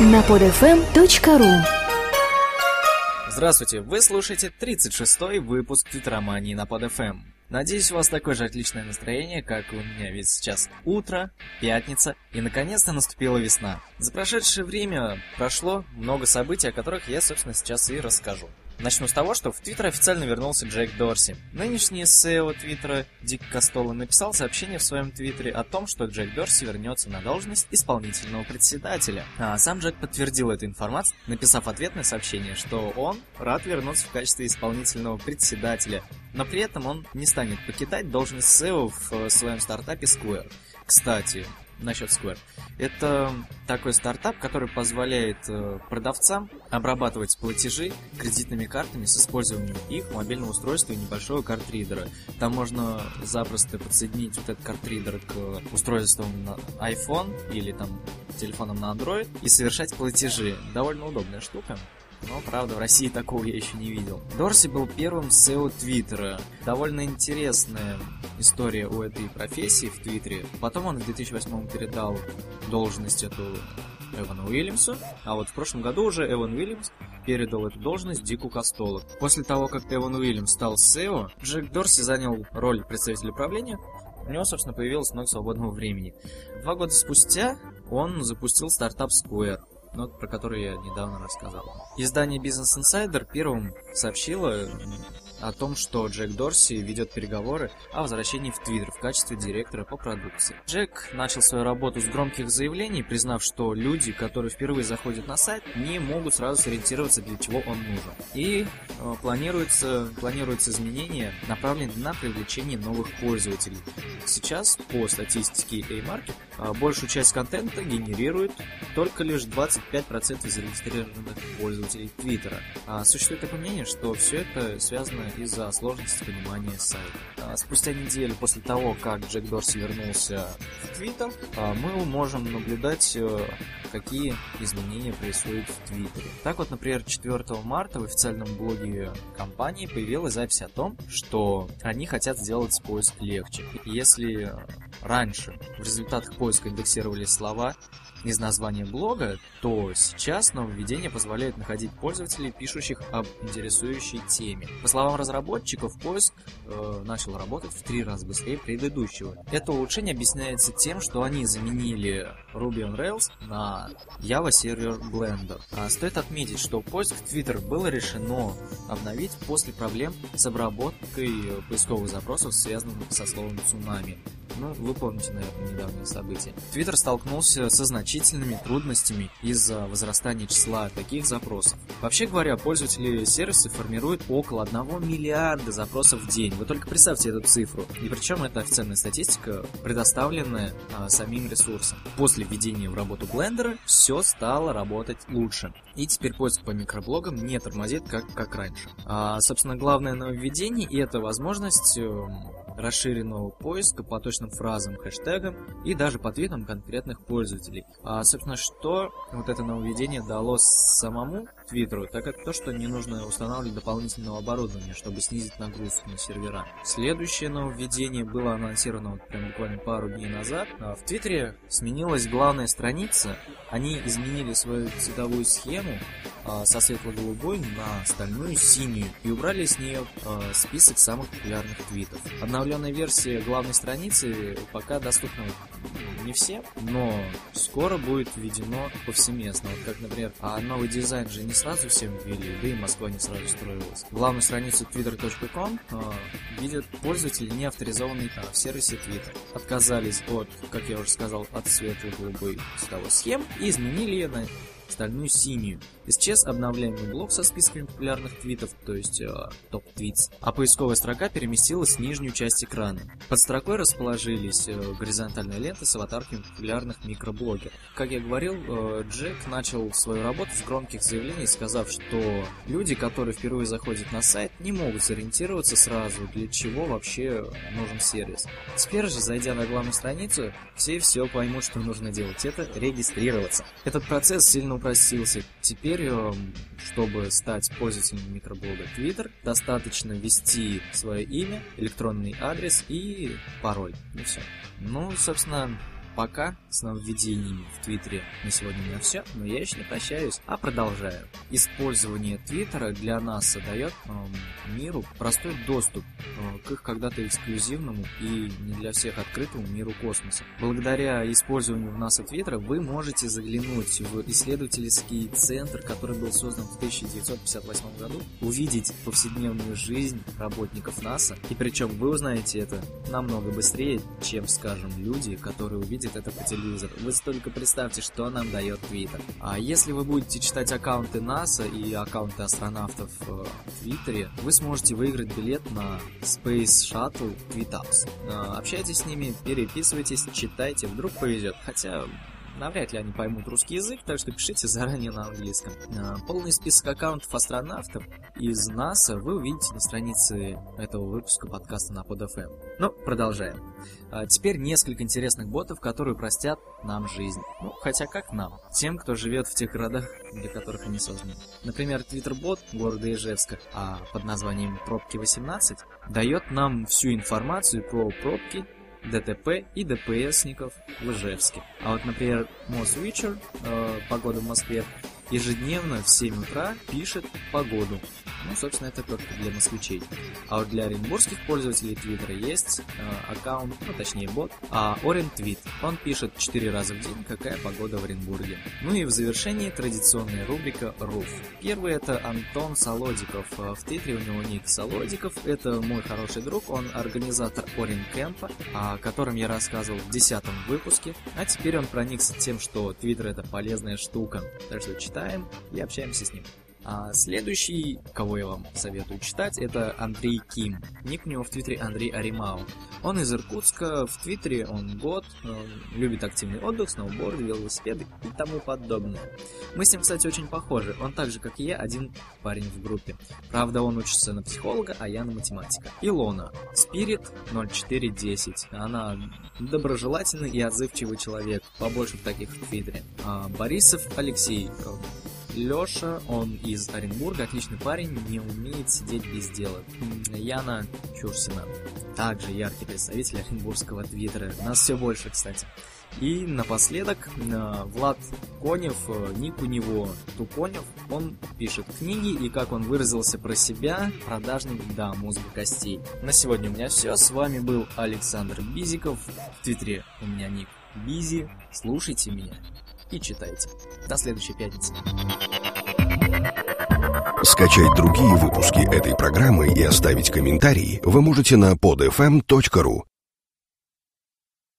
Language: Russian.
на podfm.ru Здравствуйте, вы слушаете 36-й выпуск Твитромании на PodFM. Надеюсь, у вас такое же отличное настроение, как у меня, ведь сейчас утро, пятница, и наконец-то наступила весна. За прошедшее время прошло много событий, о которых я, собственно, сейчас и расскажу. Начну с того, что в Твиттер официально вернулся Джек Дорси. Нынешний SEO Твиттера Дик Костола написал сообщение в своем Твиттере о том, что Джек Дорси вернется на должность исполнительного председателя. А сам Джек подтвердил эту информацию, написав ответное сообщение, что он рад вернуться в качестве исполнительного председателя, но при этом он не станет покидать должность SEO в своем стартапе Square. Кстати, насчет Square. Это такой стартап, который позволяет э, продавцам обрабатывать платежи кредитными картами с использованием их мобильного устройства и небольшого картридера. Там можно запросто подсоединить вот этот картридер к устройству на iPhone или там телефоном на Android и совершать платежи. Довольно удобная штука. Но, правда, в России такого я еще не видел. Дорси был первым SEO Твиттера. Довольно интересная история у этой профессии в Твиттере. Потом он в 2008 передал должность эту Эвану Уильямсу, а вот в прошлом году уже Эван Уильямс передал эту должность Дику Костолу. После того, как Эван Уильямс стал SEO, Джек Дорси занял роль представителя правления, у него, собственно, появилось много свободного времени. Два года спустя он запустил стартап Square, ну, про который я недавно рассказал. Издание Business Insider первым сообщило о том, что Джек Дорси ведет переговоры о возвращении в Твиттер в качестве директора по продукции. Джек начал свою работу с громких заявлений, признав, что люди, которые впервые заходят на сайт, не могут сразу сориентироваться, для чего он нужен. И э, планируется, планируется изменения, направленные на привлечение новых пользователей. Сейчас, по статистике A-Market, большую часть контента генерирует только лишь 25% зарегистрированных пользователей Твиттера. А существует такое мнение, что все это связано из-за сложности понимания сайта. А, спустя неделю после того, как Джек Дорси вернулся в Твиттер, а, мы можем наблюдать, э, какие изменения происходят в Твиттере. Так вот, например, 4 марта в официальном блоге компании появилась запись о том, что они хотят сделать поиск легче. Если раньше. В результатах поиска индексировали слова из названия блога, то сейчас нововведение позволяет находить пользователей, пишущих об интересующей теме. По словам разработчиков, поиск э, начал работать в три раза быстрее предыдущего. Это улучшение объясняется тем, что они заменили Ruby on Rails на Java Server Blender. А стоит отметить, что поиск в Twitter было решено обновить после проблем с обработкой поисковых запросов, связанных со словом цунами. Ну, вы помните, наверное, недавние события. Твиттер столкнулся со значительными трудностями из-за возрастания числа таких запросов. Вообще говоря, пользователи сервиса формируют около 1 миллиарда запросов в день. Вы только представьте эту цифру. И причем это официальная статистика, предоставленная а, самим ресурсом. После введения в работу блендера все стало работать лучше. И теперь поиск по микроблогам не тормозит, как, как раньше. А, собственно, главное нововведение и это возможность эм, расширенного поиска по точным фразам, хэштегам и даже по твитам конкретных пользователей. А, собственно, что вот это нововведение дало самому Твиттеру, так это то, что не нужно устанавливать дополнительного оборудования, чтобы снизить нагрузку на сервера. Следующее нововведение было анонсировано вот прям буквально пару дней назад. А, в Твиттере сменилась главная страница, они изменили свою цветовую схему а, со светло-голубой на стальную синюю и убрали с нее а, список самых популярных твитов. Обновленная версия главной страницы пока доступна не всем, но скоро будет введено повсеместно. Вот как, например, а новый дизайн же не сразу всем ввели, да и Москва не сразу строилась. Главную страницу twitter.com э, видят пользователи, не авторизованные в сервисе Twitter. Отказались от, как я уже сказал, от светло-голубой цветовой схем и изменили на стальную синюю. Исчез обновляемый блок со списками популярных твитов, то есть э, топ-твитс, а поисковая строка переместилась в нижнюю часть экрана. Под строкой расположились э, горизонтальные ленты с аватарками популярных микроблогеров. Как я говорил, э, Джек начал свою работу с громких заявлений, сказав, что люди, которые впервые заходят на сайт, не могут сориентироваться сразу, для чего вообще нужен сервис. Теперь же, зайдя на главную страницу, все все поймут, что нужно делать. Это регистрироваться. Этот процесс сильно Теперь Теперь, эм, чтобы стать пользователем микроблога Twitter, достаточно ввести свое имя, электронный адрес и пароль. И все. Ну, собственно, пока с нововведениями в Твиттере на сегодня меня все, но я еще не прощаюсь, а продолжаю. Использование Твиттера для нас дает э, миру простой доступ э, к их когда-то эксклюзивному и не для всех открытому миру космоса. Благодаря использованию в НАСА Твиттера вы можете заглянуть в исследовательский центр, который был создан в 1958 году, увидеть повседневную жизнь работников НАСА, и причем вы узнаете это намного быстрее, чем, скажем, люди, которые увидят это по телевизору. Вы только представьте, что нам дает Твиттер. А если вы будете читать аккаунты НАСА и аккаунты астронавтов э, в Твиттере, вы сможете выиграть билет на Space Shuttle TweetUps. Э, общайтесь с ними, переписывайтесь, читайте, вдруг повезет. Хотя навряд ли они поймут русский язык, так что пишите заранее на английском. А, полный список аккаунтов астронавтов из НАСА вы увидите на странице этого выпуска подкаста на PodFM. Ну, продолжаем. А теперь несколько интересных ботов, которые простят нам жизнь. Ну, хотя как нам? Тем, кто живет в тех городах, для которых они созданы. Например, твиттер-бот города Ижевска а под названием Пробки18 дает нам всю информацию про пробки ДТП и ДПСников в Ижевске. А вот, например, Мосвичер, э, погода в Москве, ежедневно в 7 утра пишет погоду. Ну, собственно, это только для москвичей. А вот для оренбургских пользователей Твиттера есть э, аккаунт, ну, точнее бот, а Орентвит. Он пишет 4 раза в день, какая погода в Оренбурге. Ну и в завершении традиционная рубрика «Руф». Первый это Антон Солодиков. Э, в Твиттере у него ник Солодиков. Это мой хороший друг, он организатор Оренкэмпа, о котором я рассказывал в 10 выпуске. А теперь он проникся тем, что Твиттер это полезная штука. Так что читай читаем и общаемся с ним. А следующий, кого я вам советую читать, это Андрей Ким. Ник у него в Твиттере Андрей Аримау. Он из Иркутска, в Твиттере он год, он любит активный отдых, сноуборд, велосипеды и тому подобное. Мы с ним, кстати, очень похожи. Он так же, как и я, один парень в группе. Правда, он учится на психолога, а я на математика. Илона. Спирит 0410. Она доброжелательный и отзывчивый человек. Побольше в таких в Твиттере. А Борисов Алексей. Лёша, он из Оренбурга, отличный парень, не умеет сидеть без дела. Яна Чурсина, также яркий представитель оренбургского твиттера. Нас все больше, кстати. И напоследок Влад Конев, э, ник у него Тупонев, он пишет книги и как он выразился про себя, продажник до мозга костей. На сегодня у меня все, с вами был Александр Бизиков, в твиттере у меня ник Бизи, слушайте меня и читайте. До следующей пятницы. Скачать другие выпуски этой программы и оставить комментарии вы можете на podfm.ru.